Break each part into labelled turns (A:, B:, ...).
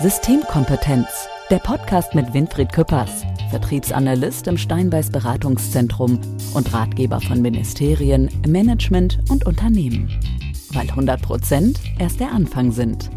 A: Systemkompetenz, der Podcast mit Winfried Küppers, Vertriebsanalyst im Steinbeiß Beratungszentrum und Ratgeber von Ministerien, Management und Unternehmen. Weil 100 Prozent erst der Anfang sind.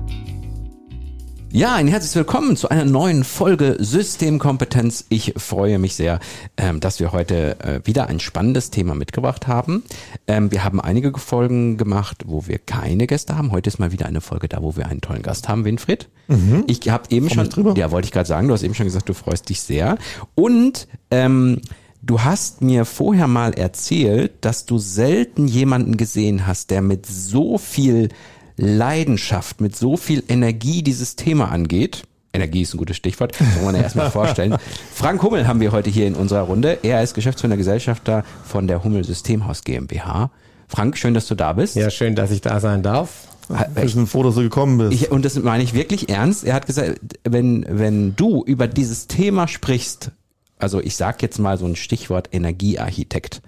B: Ja, ein herzliches Willkommen zu einer neuen Folge Systemkompetenz. Ich freue mich sehr, ähm, dass wir heute äh, wieder ein spannendes Thema mitgebracht haben. Ähm, wir haben einige Folgen gemacht, wo wir keine Gäste haben. Heute ist mal wieder eine Folge da, wo wir einen tollen Gast haben, Winfried. Mhm. Ich habe eben Komm schon, drüber. ja, wollte ich gerade sagen, du hast eben schon gesagt, du freust dich sehr. Und ähm, Du hast mir vorher mal erzählt, dass du selten jemanden gesehen hast, der mit so viel Leidenschaft, mit so viel Energie dieses Thema angeht. Energie ist ein gutes Stichwort, muss man ja erstmal vorstellen. Frank Hummel haben wir heute hier in unserer Runde. Er ist Geschäftsführer Gesellschafter von der Hummel Systemhaus GmbH. Frank, schön, dass du da bist.
C: Ja, schön, dass ich da sein darf.
B: Ich bin froh, dass du gekommen bist. Ich, und das meine ich wirklich ernst. Er hat gesagt, wenn, wenn du über dieses Thema sprichst, also ich sag jetzt mal so ein Stichwort Energiearchitekt,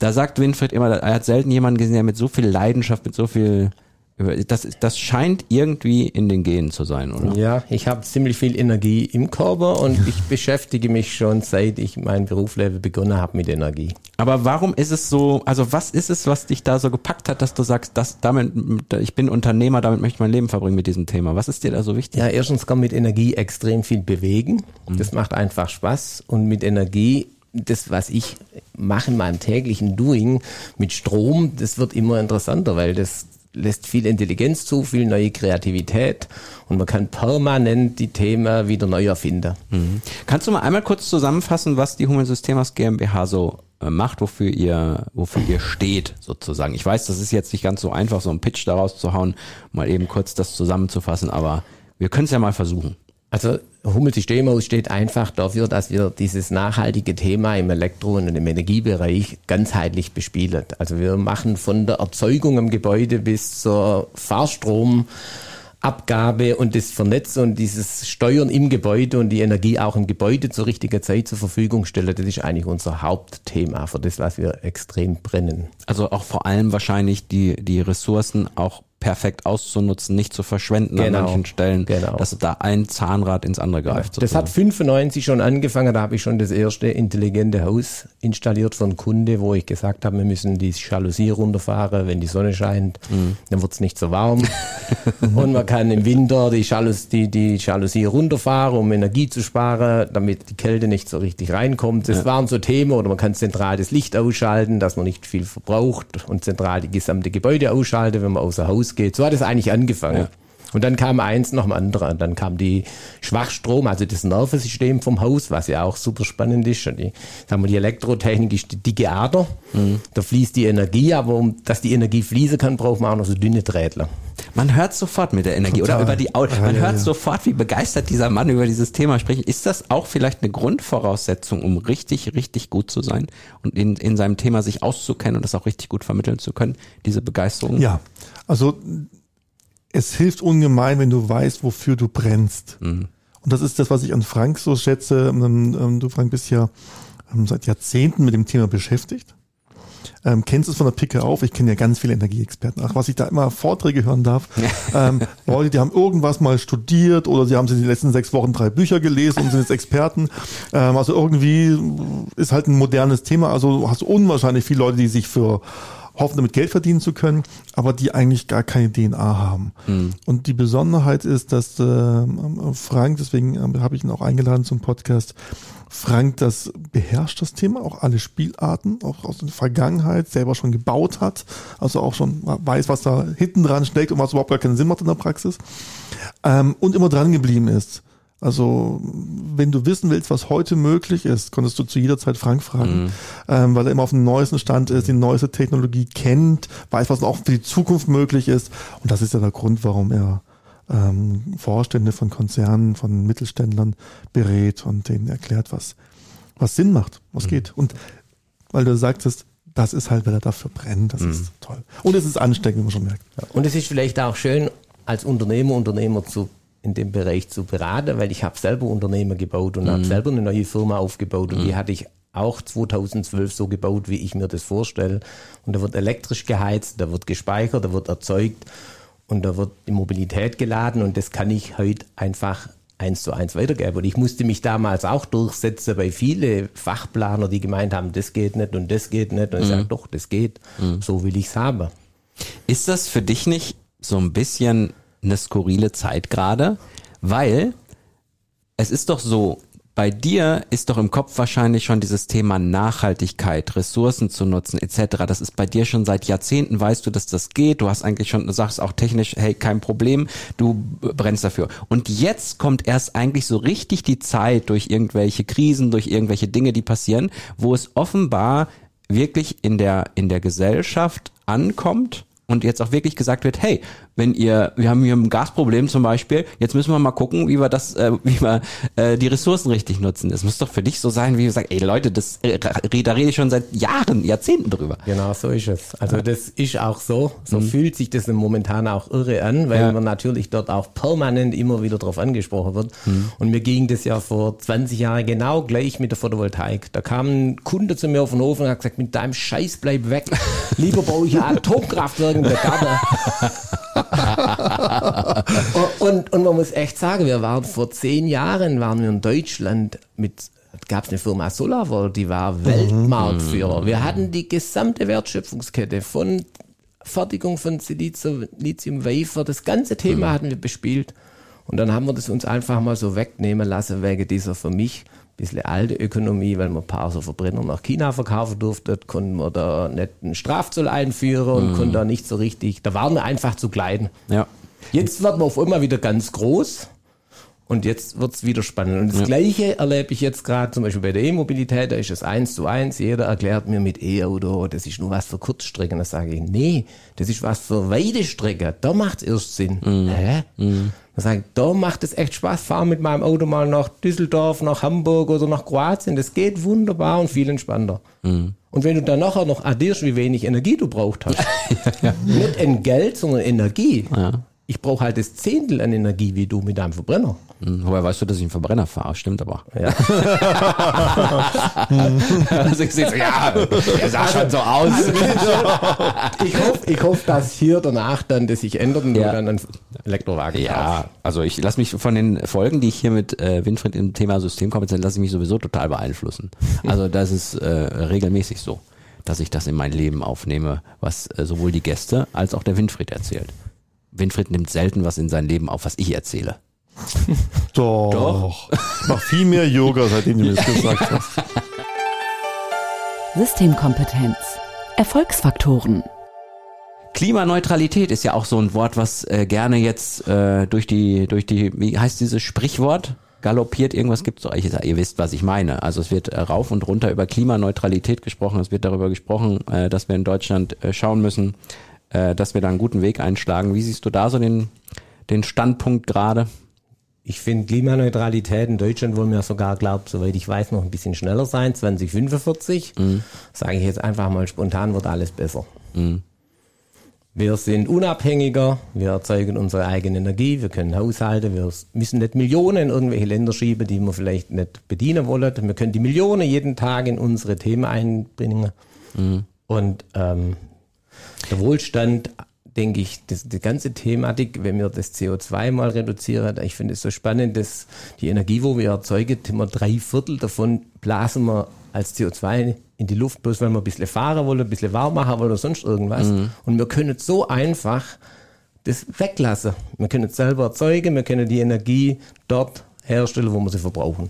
B: da sagt Winfried immer, er hat selten jemanden gesehen, der mit so viel Leidenschaft, mit so viel das, das scheint irgendwie in den Genen zu sein, oder?
C: Ja, ich habe ziemlich viel Energie im Körper und ich beschäftige mich schon seit ich mein Berufsleben begonnen habe mit Energie.
B: Aber warum ist es so, also was ist es, was dich da so gepackt hat, dass du sagst, das, damit, ich bin Unternehmer, damit möchte ich mein Leben verbringen mit diesem Thema. Was ist dir da so wichtig?
C: Ja, erstens kann man mit Energie extrem viel bewegen. Mhm. Das macht einfach Spaß und mit Energie das, was ich mache in meinem täglichen Doing mit Strom, das wird immer interessanter, weil das lässt viel Intelligenz zu, viel neue Kreativität und man kann permanent die Themen wieder neu erfinden.
B: Mhm. Kannst du mal einmal kurz zusammenfassen, was die Human Systemas GmbH so äh, macht, wofür ihr, wofür ihr steht, sozusagen. Ich weiß, das ist jetzt nicht ganz so einfach, so einen Pitch daraus zu hauen, mal eben kurz das zusammenzufassen, aber wir können es ja mal versuchen.
C: Also Hummelsystemhaus steht einfach dafür, dass wir dieses nachhaltige Thema im Elektro- und im Energiebereich ganzheitlich bespielen. Also wir machen von der Erzeugung im Gebäude bis zur Fahrstromabgabe und das Vernetzen und dieses Steuern im Gebäude und die Energie auch im Gebäude zur richtigen Zeit zur Verfügung stellen, das ist eigentlich unser Hauptthema für das, was wir extrem brennen.
B: Also auch vor allem wahrscheinlich die, die Ressourcen auch perfekt auszunutzen, nicht zu verschwenden genau, an manchen Stellen, genau. dass da ein Zahnrad ins andere greift.
C: Ja, das hat 95 schon angefangen, da habe ich schon das erste intelligente Haus installiert von Kunde, wo ich gesagt habe, wir müssen die Jalousie runterfahren, wenn die Sonne scheint, mhm. dann wird es nicht so warm. und man kann im Winter die, Jalous, die, die Jalousie runterfahren, um Energie zu sparen, damit die Kälte nicht so richtig reinkommt. Das ja. waren so Themen, oder man kann zentral das Licht ausschalten, dass man nicht viel verbraucht und zentral die gesamte Gebäude ausschalten, wenn man außer Haus geht. So hat es eigentlich angefangen. Ja. Und dann kam eins nach dem anderen. Dann kam die Schwachstrom, also das Nervensystem vom Haus, was ja auch super spannend ist. Und die, sagen wir, die Elektrotechnik ist die dicke Ader. Mhm. Da fließt die Energie, aber um, dass die Energie fließen kann, braucht man auch noch so dünne Drähtler.
B: Man hört sofort mit der Energie Total. oder über die Auto. Man ja, hört ja. sofort, wie begeistert dieser Mann über dieses Thema spricht. Ist das auch vielleicht eine Grundvoraussetzung, um richtig, richtig gut zu sein und in, in seinem Thema sich auszukennen und das auch richtig gut vermitteln zu können, diese Begeisterung?
D: Ja, also es hilft ungemein, wenn du weißt, wofür du brennst. Mhm. Und das ist das, was ich an Frank so schätze. Ähm, ähm, du, Frank, bist ja ähm, seit Jahrzehnten mit dem Thema beschäftigt. Ähm, kennst es von der Picke auf? Ich kenne ja ganz viele Energieexperten. Ach, was ich da immer Vorträge hören darf. ähm, Leute, die haben irgendwas mal studiert oder sie haben in den letzten sechs Wochen drei Bücher gelesen und sind jetzt Experten. Ähm, also irgendwie ist halt ein modernes Thema. Also hast du unwahrscheinlich viele Leute, die sich für hoffen damit Geld verdienen zu können, aber die eigentlich gar keine DNA haben. Mhm. Und die Besonderheit ist, dass äh, Frank, deswegen äh, habe ich ihn auch eingeladen zum Podcast, Frank das beherrscht das Thema, auch alle Spielarten, auch aus der Vergangenheit selber schon gebaut hat, also auch schon weiß, was da hinten dran steckt und was überhaupt gar keinen Sinn macht in der Praxis ähm, und immer dran geblieben ist. Also, wenn du wissen willst, was heute möglich ist, konntest du zu jeder Zeit Frank fragen, mhm. ähm, weil er immer auf dem neuesten Stand ist, die neueste Technologie kennt, weiß, was auch für die Zukunft möglich ist. Und das ist ja der Grund, warum er ähm, Vorstände von Konzernen, von Mittelständlern berät und denen erklärt, was, was Sinn macht, was mhm. geht. Und weil du sagtest, das ist halt, weil er dafür brennt, das mhm. ist toll. Und es ist ansteckend, wie man schon merkt.
C: Und es ist vielleicht auch schön, als Unternehmer, Unternehmer zu in dem Bereich zu beraten, weil ich habe selber Unternehmen gebaut und mhm. habe selber eine neue Firma aufgebaut und mhm. die hatte ich auch 2012 so gebaut, wie ich mir das vorstelle. Und da wird elektrisch geheizt, da wird gespeichert, da wird erzeugt. und da wird die Mobilität geladen und das kann ich heute einfach eins zu eins weitergeben. Und ich musste mich damals auch durchsetzen bei viele Fachplaner, die gemeint haben, das geht nicht und das geht nicht. Und ich sage, doch, das geht. So will ich's haben.
B: Ist das für dich nicht so ein bisschen eine skurrile Zeit gerade? Weil es ist doch so, bei dir ist doch im Kopf wahrscheinlich schon dieses Thema Nachhaltigkeit, Ressourcen zu nutzen etc. Das ist bei dir schon seit Jahrzehnten, weißt du, dass das geht. Du hast eigentlich schon, du sagst auch technisch, hey, kein Problem, du brennst dafür. Und jetzt kommt erst eigentlich so richtig die Zeit durch irgendwelche Krisen, durch irgendwelche Dinge, die passieren, wo es offenbar wirklich in der, in der Gesellschaft ankommt und jetzt auch wirklich gesagt wird, hey, wenn ihr, wir haben hier ein Gasproblem zum Beispiel, jetzt müssen wir mal gucken, wie wir das, äh, wie wir äh, die Ressourcen richtig nutzen. Das muss doch für dich so sein, wie du sagst, ey Leute, das, äh, da rede ich schon seit Jahren, Jahrzehnten drüber.
C: Genau, so ist es. Also das ist auch so. So fühlt sich das momentan auch irre an, weil
B: Ja.
C: man natürlich dort auch permanent immer wieder drauf angesprochen wird. Und mir ging das ja vor 20 Jahren genau gleich mit der Photovoltaik. Da kam ein Kunde zu mir auf den Hof und hat gesagt, mit deinem Scheiß bleib weg. Lieber baue ich ein Atomkraftwerk der Garten. und, und, man muss echt sagen, wir waren vor zehn Jahren waren wir in Deutschland mit gab es eine Firma Solarvolt, die war Weltmarktführer. Wir hatten die gesamte Wertschöpfungskette von Fertigung von Silizium, Lithium Wafer, das ganze Thema hatten wir bespielt. Und dann haben wir das uns einfach mal so wegnehmen lassen wegen dieser für mich bisschen alte Ökonomie, weil wir ein paar so Verbrenner nach China verkaufen durften, konnten wir da nicht einen Strafzoll einführen und konnten da nicht so richtig, da waren wir einfach zu klein.
B: Ja.
C: Jetzt wird man auf einmal wieder ganz groß und jetzt wird's wieder spannend. Und das Gleiche erlebe ich jetzt gerade zum Beispiel bei der E-Mobilität, da ist es eins zu eins. Jeder erklärt mir mit E-Auto, das ist nur was für Kurzstrecken. Da sage ich, nee, das ist was für weite Strecken. Da macht's erst Sinn. Hä? Da sage ich, da macht es echt Spaß, fahren mit meinem Auto mal nach Düsseldorf, nach Hamburg oder nach Kroatien. Das geht wunderbar und viel entspannter. Und wenn du dann nachher noch addierst, wie wenig Energie du braucht hast, nicht in Geld, sondern Energie. Ich brauche halt das Zehntel an Energie wie du mit deinem Verbrenner.
B: Hm, Woher weißt du, dass ich einen Verbrenner fahre? Stimmt aber.
C: Ja.
B: also ich sehe so, ja, der sah schon so aus.
C: Ich hoffe, ich hoff, dass hier danach dann das sich ändert und
B: Ja.
C: du dann einen Elektrowagen
B: Ja, also ich lasse mich von den Folgen, die ich hier mit äh, Winfried im Thema Systemkompetenz, lasse ich mich sowieso total beeinflussen. Also das ist äh, regelmäßig so, dass ich das in mein Leben aufnehme, was äh, sowohl die Gäste als auch der Winfried erzählt. Winfried nimmt selten was in sein Leben auf, was ich erzähle.
D: Doch.
B: Doch.
D: Mach viel mehr Yoga, seitdem du mir das gesagt hast.
A: Systemkompetenz. Erfolgsfaktoren.
B: Klimaneutralität ist ja auch so ein Wort, was äh, gerne jetzt äh, durch die, durch die, wie heißt dieses Sprichwort? Galoppiert, irgendwas gibt's doch. Ich, ihr wisst, was ich meine. Also es wird äh, rauf und runter über Klimaneutralität gesprochen. Es wird darüber gesprochen, äh, dass wir in Deutschland äh, schauen müssen, äh, dass wir da einen guten Weg einschlagen. Wie siehst du da so den, den Standpunkt gerade?
C: Ich finde Klimaneutralität in Deutschland wollen wir sogar, glaube soweit ich weiß, noch ein bisschen schneller sein, 2045. Sage ich jetzt einfach mal spontan, wird alles besser. Wir sind unabhängiger, wir erzeugen unsere eigene Energie, wir können haushalten, wir müssen nicht Millionen in irgendwelche Länder schieben, die wir vielleicht nicht bedienen wollen. Wir können die Millionen jeden Tag in unsere Themen einbringen. Und ähm, der Wohlstand, denke ich, das, die ganze Thematik, wenn wir das CO2 mal reduzieren, ich finde es so spannend, dass die Energie, wo wir erzeugen, immer drei Viertel davon blasen wir als CO2 in die Luft, bloß weil wir ein bisschen fahren wollen, ein bisschen warm machen wollen oder sonst irgendwas. Und wir können so einfach das weglassen. Wir können es selber erzeugen, wir können die Energie dort herstellen, wo wir sie verbrauchen.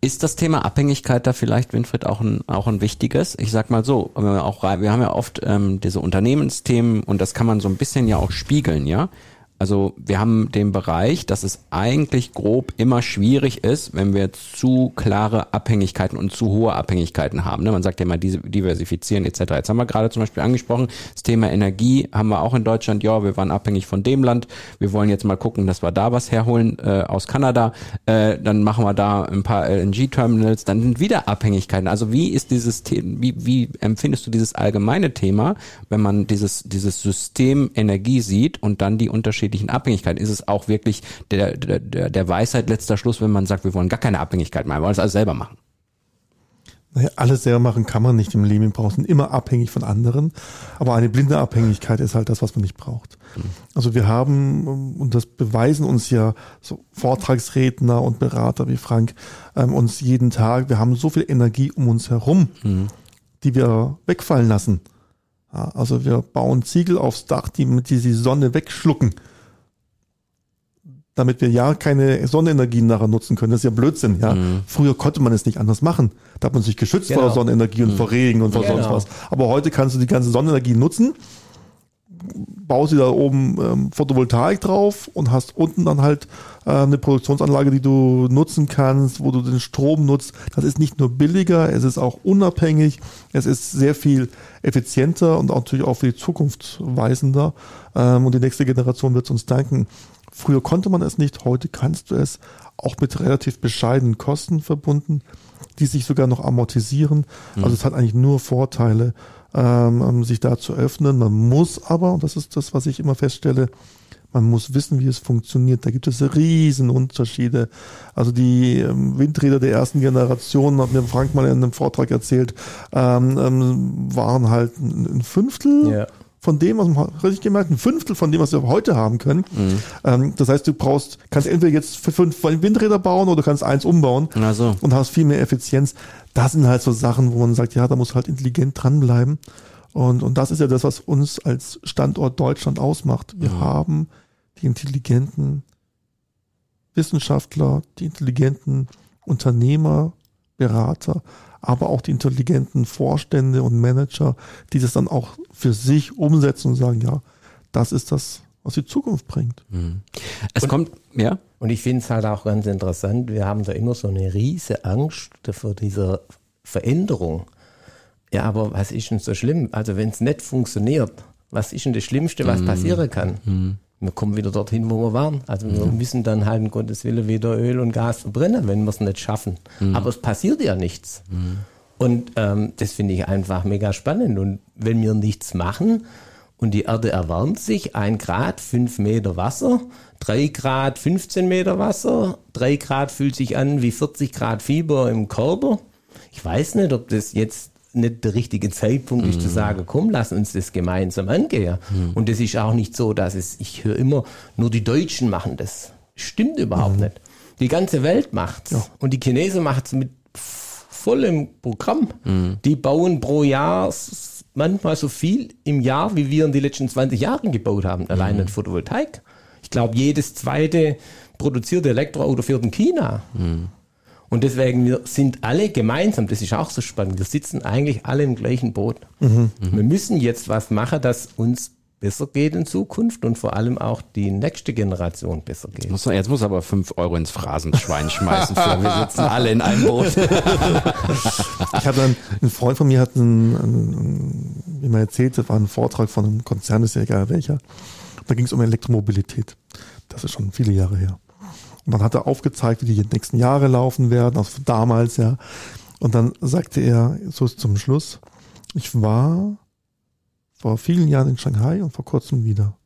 B: Ist das Thema Abhängigkeit da vielleicht, Winfried, auch ein, auch ein wichtiges? Ich sag mal so, wir auch, wir haben ja oft ähm, diese Unternehmensthemen und das kann man so ein bisschen ja auch spiegeln, ja? Also wir haben den Bereich, dass es eigentlich grob immer schwierig ist, wenn wir zu klare Abhängigkeiten und zu hohe Abhängigkeiten haben. Ne? Man sagt ja immer diversifizieren etc. Jetzt haben wir gerade zum Beispiel angesprochen, das Thema Energie haben wir auch in Deutschland. Ja, wir waren abhängig von dem Land. Wir wollen jetzt mal gucken, dass wir da was herholen äh, aus Kanada. Äh, dann machen wir da ein paar LNG-Terminals. Dann sind wieder Abhängigkeiten. Also wie ist dieses Thema, wie, wie empfindest du dieses allgemeine Thema, wenn man dieses, dieses System Energie sieht und dann die unterschiedlichen Abhängigkeiten? Ist es auch wirklich der, der, der Weisheit letzter Schluss, wenn man sagt, wir wollen gar keine Abhängigkeit mehr, wir wollen es alles selber machen?
D: Naja, alles selber machen kann man nicht im Leben. Wir brauchen immer abhängig von anderen. Aber eine blinde Abhängigkeit ist halt das, was man nicht braucht. Also wir haben, und das beweisen uns ja so Vortragsredner und Berater wie Frank, ähm, uns jeden Tag, wir haben so viel Energie um uns herum, die wir wegfallen lassen. Ja, also wir bauen Ziegel aufs Dach, die mit die, die Sonne wegschlucken damit wir ja keine Sonnenenergien nachher nutzen können. Das ist ja Blödsinn, ja.
B: Mhm.
D: Früher konnte man es nicht anders machen. Da hat man sich geschützt
C: Genau.
D: vor Sonnenenergie und vor Regen und vor
C: Genau.
D: sonst was. Aber heute kannst du die ganze Sonnenenergie nutzen, baust dir da oben ähm, Photovoltaik drauf und hast unten dann halt äh, eine Produktionsanlage, die du nutzen kannst, wo du den Strom nutzt. Das ist nicht nur billiger, es ist auch unabhängig, es ist sehr viel effizienter und auch natürlich auch für die Zukunft weisender. Ähm, und die nächste Generation wird es uns danken. Früher konnte man es nicht, heute kannst du es auch mit relativ bescheidenen Kosten verbunden, die sich sogar noch amortisieren. Also es hat eigentlich nur Vorteile, ähm, ähm, sich da zu öffnen. Man muss aber, und das ist das, was ich immer feststelle, man muss wissen, wie es funktioniert. Da gibt es riesen Unterschiede. Also die ähm, Windräder der ersten Generation, hat mir Frank mal in einem Vortrag erzählt, ähm, ähm, waren halt ein ein Fünftel
C: Ja.
D: Von dem, was man richtig gemerkt, ein Fünftel von dem, was wir heute haben können. Ähm, das heißt, du brauchst, kannst entweder jetzt für fünf Windräder bauen oder kannst eins umbauen
B: so.
D: und hast viel mehr Effizienz. Das sind halt so Sachen, wo man sagt, ja, da muss halt intelligent dranbleiben. Und, und das ist ja das, was uns als Standort Deutschland ausmacht. Wir haben die intelligenten Wissenschaftler, die intelligenten Unternehmer, Berater, aber auch die intelligenten Vorstände und Manager, die das dann auch für sich umsetzen und sagen, ja, das ist das, was die Zukunft bringt.
B: Es kommt, ja?
C: Und ich finde es halt auch ganz interessant, wir haben da immer so eine riese Angst vor dieser Veränderung. Ja, aber was ist denn so schlimm? Also wenn es nicht funktioniert, was ist denn das Schlimmste, was passieren kann? Wir kommen wieder dorthin, wo wir waren. Also wir müssen dann halt in Gottes Willen wieder Öl und Gas verbrennen, wenn wir es nicht schaffen. Aber es passiert ja nichts. Und ähm, das finde ich einfach mega spannend. Und wenn wir nichts machen und die Erde erwärmt sich, ein Grad, fünf Meter Wasser, drei Grad, 15 Meter Wasser, drei Grad fühlt sich an wie 40 Grad Fieber im Körper. Ich weiß nicht, ob das jetzt nicht der richtige Zeitpunkt ist zu sagen, komm, lass uns das gemeinsam angehen. Und das ist auch nicht so, dass es, ich höre immer, nur die Deutschen machen das. Stimmt überhaupt nicht. Die ganze Welt macht's. Und die Chinesen machen's mit vollem Programm. Die bauen pro Jahr manchmal so viel im Jahr, wie wir in den letzten 20 Jahren gebaut haben, allein in Photovoltaik. Ich glaube, jedes zweite produzierte Elektroauto fährt in China. Und deswegen, wir sind alle gemeinsam, das ist auch so spannend, wir sitzen eigentlich alle im gleichen Boot. Wir müssen jetzt was machen, dass uns besser geht in Zukunft und vor allem auch die nächste Generation besser geht.
B: Muss, jetzt muss aber fünf Euro ins Phrasenschwein schmeißen. Für, wir sitzen alle in einem Boot.
D: Ich hatte einen, ein Freund von mir hat einen, einen, wie man erzählt, das war ein Vortrag von einem Konzern, ist ja egal welcher. Da ging es um Elektromobilität. Das ist schon viele Jahre her. Und dann hat er aufgezeigt, wie die nächsten Jahre laufen werden, also damals ja. Und dann sagte er so zum Schluss, ich war vor vielen Jahren in Shanghai und vor kurzem wieder.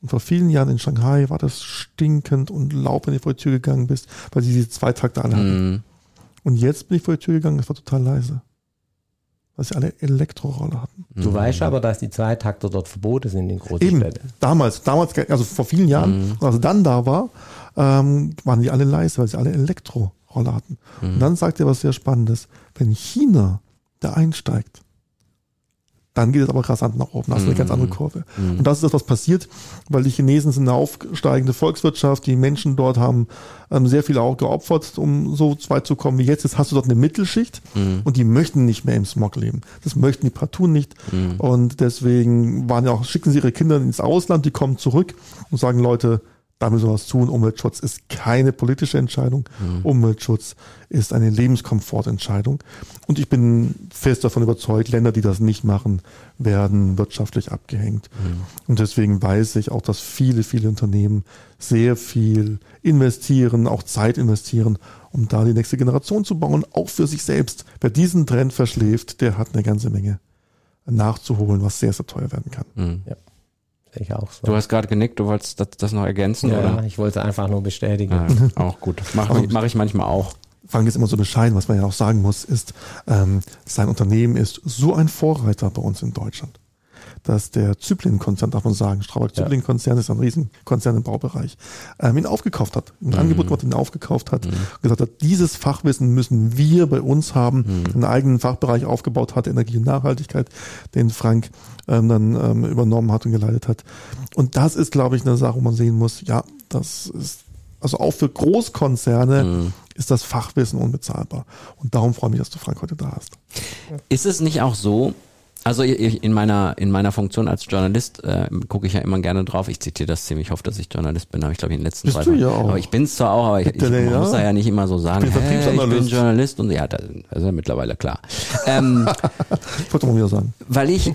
D: Und vor vielen Jahren in Shanghai war das stinkend und laut, wenn du vor die Tür gegangen bist, weil sie diese Zweitakte alle hatten.
B: Mhm.
D: Und jetzt bin ich vor die Tür gegangen, es war total leise. Weil sie alle Elektroroller hatten.
C: Du weißt aber, dass die Zweitakter dort verboten sind in großen
D: Eben,
C: Städten.
D: damals, damals, also vor vielen Jahren, als er dann da war, ähm, waren die alle leise, weil sie alle Elektroroller hatten. Und dann sagt er was sehr Spannendes. Wenn China da einsteigt, dann geht es aber rasant nach oben. Das ist eine ganz andere Kurve. Und das ist das, was passiert, weil die Chinesen sind eine aufsteigende Volkswirtschaft. Die Menschen dort haben ähm, sehr viel auch geopfert, um so weit zu kommen wie jetzt. Jetzt hast du dort eine Mittelschicht und die möchten nicht mehr im Smog leben. Das möchten die partout nicht. Und deswegen waren ja auch, schicken sie ihre Kinder ins Ausland, die kommen zurück und sagen, Leute, da müssen wir was tun. Umweltschutz ist keine politische Entscheidung. Umweltschutz ist eine Lebenskomfortentscheidung. Und ich bin fest davon überzeugt, Länder, die das nicht machen, werden wirtschaftlich abgehängt. Und deswegen weiß ich auch, dass viele, viele Unternehmen sehr viel investieren, auch Zeit investieren, um da die nächste Generation zu bauen, auch für sich selbst. Wer diesen Trend verschläft, der hat eine ganze Menge nachzuholen, was sehr, sehr teuer werden kann.
C: Sehe ich auch so.
B: Du hast gerade genickt, du wolltest das, das noch ergänzen,
C: ja,
B: oder?
C: ich wollte es einfach nur bestätigen.
B: Ja, auch gut. Mache mach ich manchmal auch.
D: Frank ist immer so bescheiden, was man ja auch sagen muss, ist, ähm, sein Unternehmen ist so ein Vorreiter bei uns in Deutschland dass der Zyplin-Konzern, darf man sagen, Strabag-Zyplin-Konzern ist ein Riesenkonzern im Baubereich, ähm, ihn aufgekauft hat, ein mhm. Angebot gemacht, ihn aufgekauft hat, mhm. gesagt hat, dieses Fachwissen müssen wir bei uns haben, mhm. einen eigenen Fachbereich aufgebaut hat, Energie und Nachhaltigkeit, den Frank ähm, dann ähm, übernommen hat und geleitet hat. Und das ist, glaube ich, eine Sache, wo man sehen muss, ja, das ist also auch für Großkonzerne mhm. ist das Fachwissen unbezahlbar. Und darum freue ich mich, dass du Frank heute da hast.
B: Ist es nicht auch so, also in meiner in meiner Funktion als Journalist äh, gucke ich ja immer gerne drauf. Ich zitiere das ziemlich. Ich hoffe, dass ich Journalist bin, aber ich glaube in den letzten
D: Bist zwei. Du ja auch.
B: Aber ich bin es zwar auch, aber ich, ich ja. muss da ja nicht immer so sagen. Ich bin, hey, ich bin Journalist und ja, das ist ja mittlerweile klar.
D: ähm, ich wollte mal wieder sagen.
B: Weil ich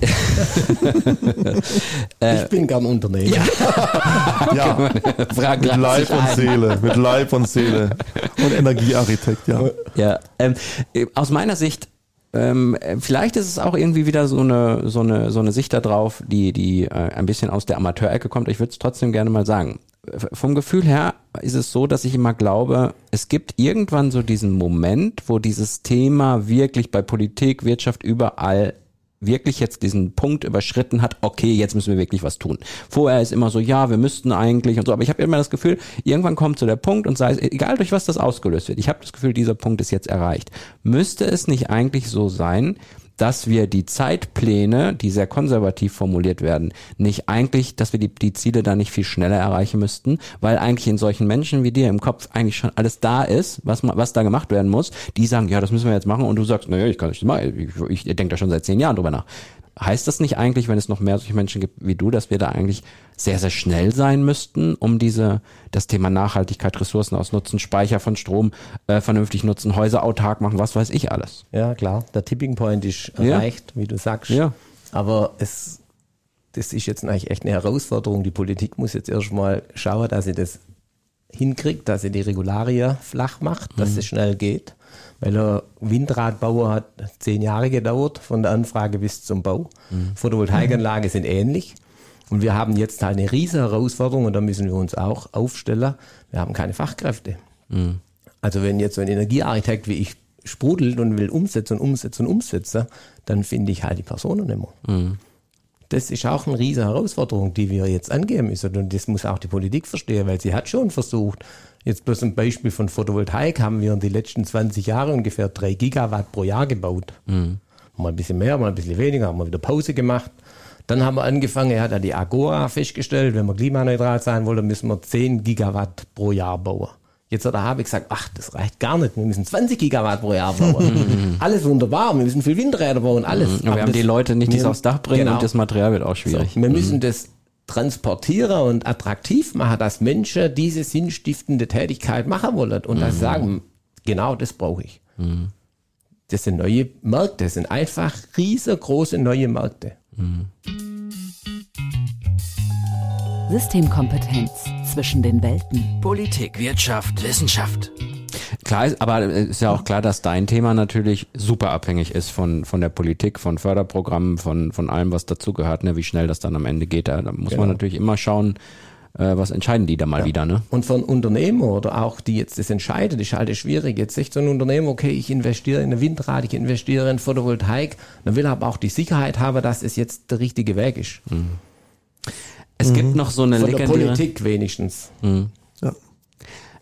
C: äh, ich bin gern Unternehmer.
D: Ja, ja. mit Leib und Seele, mit Leib und Seele und Energiearchitekt. Ja.
B: Ja. Ähm, aus meiner Sicht ähm, vielleicht ist es auch irgendwie wieder so eine, so eine, so eine Sicht darauf, die, die äh, ein bisschen aus der Amateurecke kommt. Ich würde es trotzdem gerne mal sagen. Vom Gefühl her ist es so, dass ich immer glaube, es gibt irgendwann so diesen Moment, wo dieses Thema wirklich bei Politik, Wirtschaft überall wirklich jetzt diesen Punkt überschritten hat, okay, jetzt müssen wir wirklich was tun. Vorher ist immer so, ja, wir müssten eigentlich und so, aber ich habe immer das Gefühl, irgendwann kommt so der Punkt und sei es, egal durch was das ausgelöst wird, ich habe das Gefühl, dieser Punkt ist jetzt erreicht. Müsste es nicht eigentlich so sein, dass wir die Zeitpläne, die sehr konservativ formuliert werden, nicht eigentlich, dass wir die, die Ziele da nicht viel schneller erreichen müssten, weil eigentlich in solchen Menschen wie dir im Kopf eigentlich schon alles da ist, was, was da gemacht werden muss, die sagen, ja, das müssen wir jetzt machen und du sagst, naja, ich kann nicht machen, ich, ich, ich denke da schon seit zehn Jahren drüber nach. Heißt das nicht eigentlich, wenn es noch mehr solche Menschen gibt wie du, dass wir da eigentlich sehr, sehr schnell sein müssten, um diese, das Thema Nachhaltigkeit, Ressourcen ausnutzen, Speicher von Strom äh, vernünftig nutzen, Häuser autark machen, was weiß ich alles?
C: Ja, klar. Der Tipping Point ist erreicht, ja. wie du sagst. Ja. Aber es, das ist jetzt eigentlich echt eine Herausforderung. Die Politik muss jetzt erstmal schauen, dass sie das hinkriegt, dass sie die Regularien flach macht, dass mhm. es schnell geht weil der Windradbauer hat zehn Jahre gedauert, von der Anfrage bis zum Bau. Mhm. Photovoltaikanlagen sind ähnlich. Und wir haben jetzt halt eine riesige Herausforderung und da müssen wir uns auch aufstellen. Wir haben keine Fachkräfte. Mhm. Also wenn jetzt so ein Energiearchitekt wie ich sprudelt und will umsetzen und umsetzen und umsetzen, dann finde ich halt die Personen nicht mehr. Mhm. Das ist auch eine riesige Herausforderung, die wir jetzt angehen müssen. Und das muss auch die Politik verstehen, weil sie hat schon versucht, Jetzt bloß ein Beispiel von Photovoltaik haben wir in den letzten 20 Jahren ungefähr 3 Gigawatt pro Jahr gebaut. Mhm. Mal ein bisschen mehr, mal ein bisschen weniger, haben wir wieder Pause gemacht. Dann haben wir angefangen, er hat ja die Agora festgestellt, wenn wir klimaneutral sein wollen, müssen wir 10 Gigawatt pro Jahr bauen. Jetzt hat der Habe gesagt, ach, das reicht gar nicht, wir müssen 20 Gigawatt pro Jahr bauen. alles wunderbar, wir müssen viel Windräder bauen, alles.
B: Mhm. Aber, Aber wir haben die Leute nicht, die es aufs Dach bringen genau. und das Material wird auch schwierig.
C: So, wir müssen mhm. das transportieren und attraktiv machen, dass Menschen diese sinnstiftende Tätigkeit machen wollen und mhm. dass sagen, genau das brauche ich. Mhm. Das sind neue Märkte, das sind einfach riesengroße neue Märkte. Mhm.
A: Systemkompetenz zwischen den Welten.
B: Politik, Wirtschaft, Wissenschaft. Klar ist, aber ist ja auch klar, dass dein Thema natürlich super abhängig ist von, von der Politik, von Förderprogrammen, von, von allem, was dazugehört, ne, wie schnell das dann am Ende geht. Da, da muss genau. man natürlich immer schauen, äh, was entscheiden die da mal ja. wieder, ne?
C: Und von Unternehmer oder auch die jetzt das entscheiden, ist halt schwierig. Jetzt sagt so ein Unternehmer, okay, ich investiere in eine Windrad, ich investiere in Photovoltaik, dann will er aber auch die Sicherheit haben, dass es jetzt der richtige Weg ist. Mhm.
B: Es mhm. gibt noch so eine
C: Von legendäre... der Politik wenigstens. Mhm.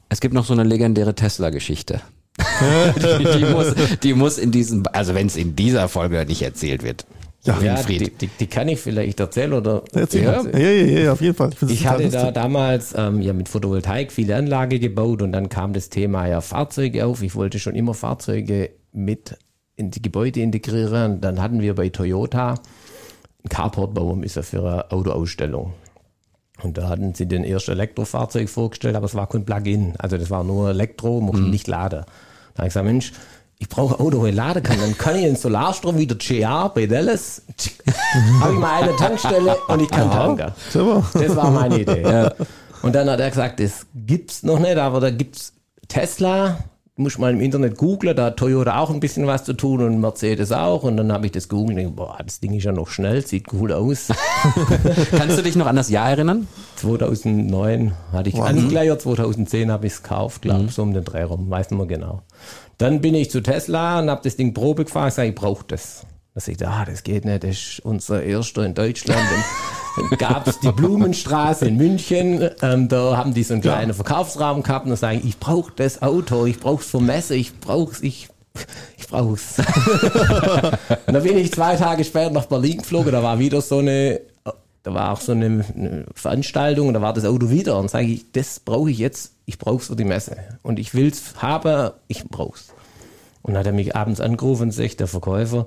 B: Es gibt noch so eine legendäre Tesla-Geschichte. die, die, muss, die muss in diesem, also wenn es in dieser Folge nicht erzählt wird.
C: Ja, ja die, die, die, kann ich vielleicht erzählen oder
D: Erzähl. Ja, ja, ja, ja, auf jeden Fall.
C: Ich, ich hatte da damals ähm, ja mit Photovoltaik viele Anlage gebaut und dann kam das Thema ja Fahrzeuge auf. Ich wollte schon immer Fahrzeuge mit in die Gebäude integrieren. Dann hatten wir bei Toyota einen Carport bauen müssen für eine Autoausstellung. Und da hatten sie den ersten Elektrofahrzeug vorgestellt, aber es war kein Plug-in. Also das war nur Elektro, man mhm. nicht laden. Da habe ich gesagt, Mensch, ich brauche ein Auto, wo ich laden kann. Dann kann ich den Solarstrom wieder GR bei Dallas. habe ich mal eine Tankstelle und ich kann tanken. Super. Das war meine Idee. Ja. Und dann hat er gesagt, das gibt's noch nicht, aber da gibt's Tesla, muss mal im Internet googlen, da hat Toyota auch ein bisschen was zu tun und Mercedes auch. Und dann habe ich das googelt und denke, boah, das Ding ist ja noch schnell, sieht cool aus.
B: Kannst du dich noch an das Jahr erinnern?
C: 2009 hatte ich
D: Wahnsinn.
C: Angleier, 2010 habe ich es gekauft, glaube so um den Dreh rum, weiß nicht mehr genau. Dann bin ich zu Tesla und habe das Ding Probe gefahren, sage ich brauche das. Da sag ich, ah, das geht nicht, das ist unser erster in Deutschland. Gab es die Blumenstraße in München, ähm, da haben die so einen kleinen Verkaufsraum gehabt und dann sage ich, brauche das Auto, ich brauche es für Messe, ich brauche es, ich, ich brauche es. und dann bin ich zwei Tage später nach Berlin geflogen, da war wieder so eine da war auch so eine, eine Veranstaltung und da war das Auto wieder und sage ich, das brauche ich jetzt, ich brauche es für die Messe und ich will es haben, ich brauche es. Und dann hat er mich abends angerufen und sagt, der Verkäufer,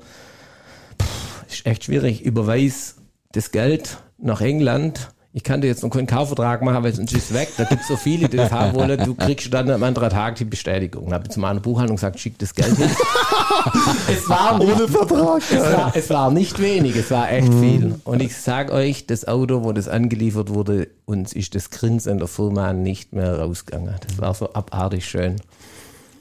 C: pff, ist echt schwierig, überweis das Geld nach England. Ich kann dir jetzt noch keinen Kaufvertrag machen, weil sonst ist es weg. Da gibt es so viele, die das haben wollen. Du kriegst dann am anderen Tag die Bestätigung. Dann habe ich zu meiner Buchhandlung gesagt, schick das Geld hin. es war
D: Ohne Vertrag.
C: es war, es war nicht wenig, es war echt viel. Und ich sag euch, das Auto, wo das angeliefert wurde, uns ist das Grinsen der Firma nicht mehr rausgegangen. Das war so abartig schön.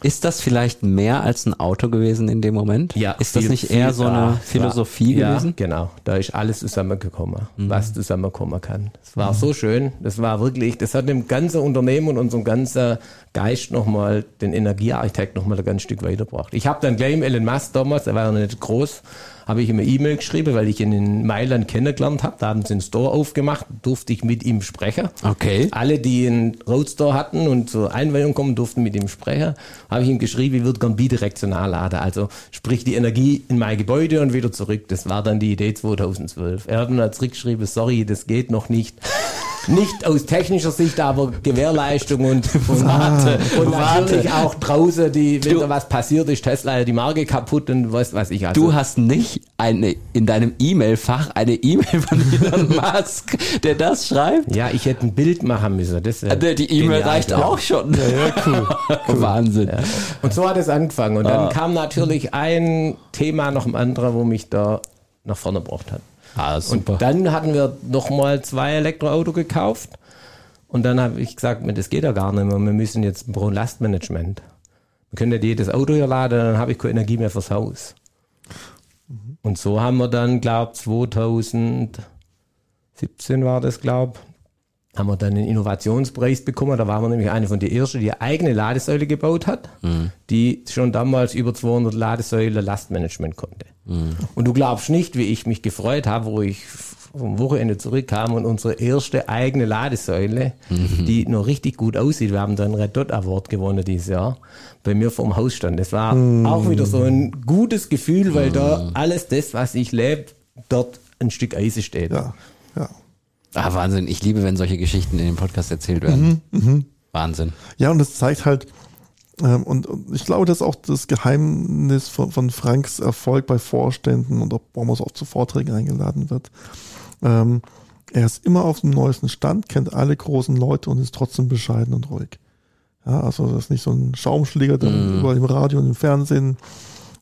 B: Ist das vielleicht mehr als ein Auto gewesen in dem Moment? Ist das
C: viel-
B: nicht eher so eine
C: war-
B: Philosophie
C: ja,
B: gewesen?
C: Genau, da ist alles zusammengekommen,
B: Mhm.
C: was zusammenkommen kann. Es war so schön, das war wirklich, das hat dem ganzen Unternehmen und unserem ganzen Geist nochmal, den Energiearchitekt nochmal ein ganz Stück weitergebracht. Ich habe dann gleich im Elon Musk damals, der war ja nicht groß, habe ich ihm eine E-Mail geschrieben, weil ich ihn in Mailand kennengelernt habe. Da haben sie einen Store aufgemacht, durfte ich mit ihm sprechen.
B: Okay.
C: Alle, die einen Roadstore hatten und zur Einweihung kommen, durften mit ihm sprechen. Habe ich ihm geschrieben, ich würde gern bidirektional laden. Also sprich die Energie in mein Gebäude und wieder zurück. Das war dann die Idee 2012. Er hat mir dann zurückgeschrieben, sorry, das geht noch nicht. Nicht aus technischer Sicht, aber Gewährleistung und, und,
B: Warte,
C: und
B: warte.
C: natürlich auch draußen, die, wenn
B: Du-
C: da was passiert, ist Tesla ja die Marke kaputt und was weiß ich. Also,
B: Du hast nicht eine, in deinem E-Mail-Fach eine E-Mail von Elon Musk, der das schreibt?
C: ja, ich hätte ein Bild machen müssen. Das
B: Also Die E-Mail reicht
C: gewesen.
B: auch schon. Ja, ja, cool. Wahnsinn.
C: Und so hat es angefangen. Und
B: Ah.
C: dann kam natürlich ein Thema nach dem anderen, wo mich da nach vorne gebracht hat.
B: Ah, super.
C: Und dann hatten wir nochmal zwei Elektroauto gekauft. Und dann habe ich gesagt, mir, das geht ja gar nicht mehr. Wir müssen jetzt ein Pro-Lastmanagement. Wir können nicht jedes Auto hier laden, dann habe ich keine Energie mehr fürs Haus. Und so haben wir dann, glaube 2017 war das, glaube haben wir dann einen Innovationspreis bekommen. Da waren wir nämlich eine von den ersten, die eine eigene Ladesäule gebaut hat, die schon damals über 200 Ladesäule Lastmanagement konnte. Und du glaubst nicht, wie ich mich gefreut habe, wo ich vom Wochenende zurückkam und unsere erste eigene Ladesäule, die noch richtig gut aussieht. Wir haben dann einen Red Dot Award gewonnen dieses Jahr, bei mir vom Haus stand. Das war auch wieder so ein gutes Gefühl, weil da alles das, was ich lebe, dort ein Stück Eis steht.
D: Ja.
B: Ah, Wahnsinn. Ich liebe, wenn solche Geschichten in dem Podcast erzählt werden. Wahnsinn.
D: Ja, und das zeigt halt, ähm, und, und ich glaube, das ist auch das Geheimnis von, von Franks Erfolg bei Vorständen und auch, warum er so oft zu Vorträgen eingeladen wird. Ähm, er ist immer auf dem neuesten Stand, kennt alle großen Leute und ist trotzdem bescheiden und ruhig. Ja, also das ist nicht so ein Schaumschläger, der überall im Radio und im Fernsehen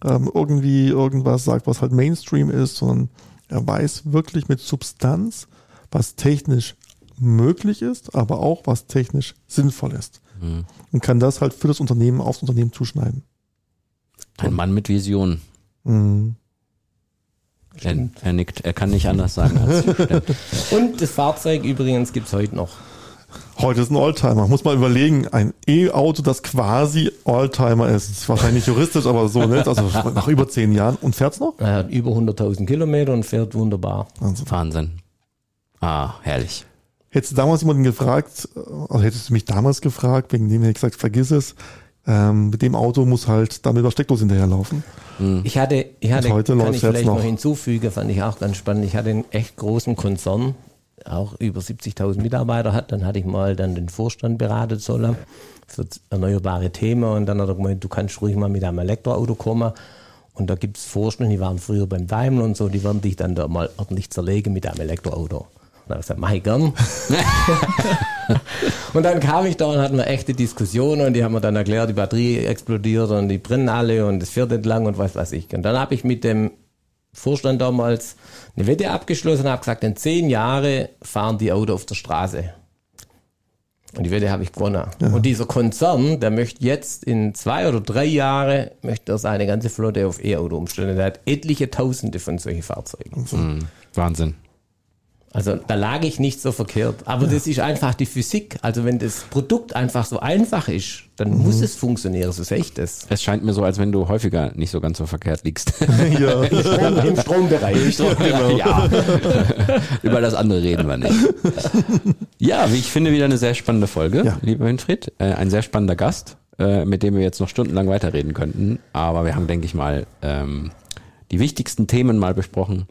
D: ähm, irgendwie irgendwas sagt, was halt Mainstream ist, sondern er weiß wirklich mit Substanz, was technisch möglich ist, aber auch was technisch sinnvoll ist. Und kann das halt für das Unternehmen aufs Unternehmen zuschneiden.
B: Ein Mann mit Vision.
D: Mhm.
B: Er, er nickt. Er kann nicht anders sagen als.
C: Und das Fahrzeug übrigens gibt's heute noch.
D: Heute ist ein Oldtimer. Muss man überlegen, ein E-Auto, das quasi Oldtimer ist. Ist wahrscheinlich juristisch, aber so nicht. Also nach über zehn Jahren. Und fährt's noch?
C: Er hat über 100.000 Kilometer und fährt wunderbar.
B: Wahnsinn. Ah, herrlich.
D: Hättest du damals jemanden gefragt, also hättest du mich damals gefragt, wegen dem hätte ich gesagt, vergiss es. Ähm, mit dem Auto muss halt damit der Steckdose hinterherlaufen.
C: Ich hatte, ich hatte
D: Und heute
C: kann ich vielleicht noch
D: noch.
C: hinzufügen, fand ich auch ganz spannend. Ich hatte einen echt großen Konzern, auch über 70.000 Mitarbeiter hat. Dann hatte ich mal dann den Vorstand beraten sollen für erneuerbare Themen und dann hat er gemeint, du kannst ruhig mal mit einem Elektroauto kommen. Und da gibt's Vorstände, die waren früher beim Daimler und so, die werden dich dann da mal ordentlich zerlegen mit einem Elektroauto. Und dann habe ich gesagt, mach ich gern. und dann kam ich da und hatten wir echte Diskussionen und die haben mir dann erklärt, die Batterie explodiert und die brennen alle und es fährt entlang und was weiß ich. Und dann habe ich mit dem Vorstand damals eine Wette abgeschlossen und habe gesagt, in zehn Jahre fahren die Autos auf der Straße. Und die Wette habe ich gewonnen. Und dieser Konzern, der möchte jetzt in zwei oder drei Jahre, möchte er seine ganze Flotte auf E-Auto umstellen. Der hat etliche Tausende von solchen Fahrzeugen.
B: Mhm. Wahnsinn.
C: Also da lag ich nicht so verkehrt. Aber das ist einfach die Physik. Also wenn das Produkt einfach so einfach ist, dann muss es funktionieren. So sehe ich das.
B: Es scheint mir so, als wenn du häufiger nicht so ganz so verkehrt liegst.
D: ja.
C: Strom, Im Strombereich.
B: ja. Über das andere reden wir nicht. Ja, wie ich finde, wieder eine sehr spannende Folge,
D: Ja.
B: lieber Winfried. Äh, ein sehr spannender Gast, äh, mit dem wir jetzt noch stundenlang weiterreden könnten. Aber wir haben, denke ich mal, ähm, die wichtigsten Themen mal besprochen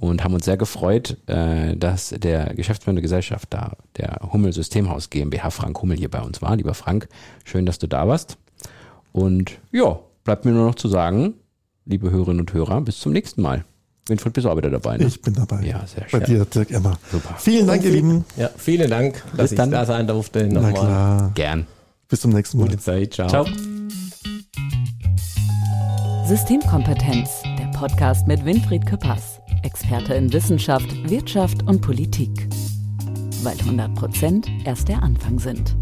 B: und haben uns sehr gefreut, äh, dass der geschäftsführende Gesellschafter der Hummel Systemhaus GmbH, Frank Hummel, hier bei uns war. Lieber Frank, schön, dass du da warst. Und ja, bleibt mir nur noch zu sagen, liebe Hörerinnen und Hörer, bis zum nächsten Mal. Winfried, bist du auch wieder dabei, ne?
D: Ich bin dabei.
B: Ja, sehr
D: Bei
B: schön.
D: dir, Dirk Emmer.
B: Super.
D: Vielen Dank, ihr Lieben.
C: Ja, vielen Dank, dass ich
B: dann.
C: da sein durfte.
D: Na
C: Nochmal.
D: klar.
B: Gern.
D: Bis zum nächsten Mal.
C: Gute Zeit. Ciao.
B: Ciao.
A: Systemkompetenz, der Podcast mit Winfried Küppers, Experte in Wissenschaft, Wirtschaft und Politik. Weil 100 Prozent erst der Anfang sind.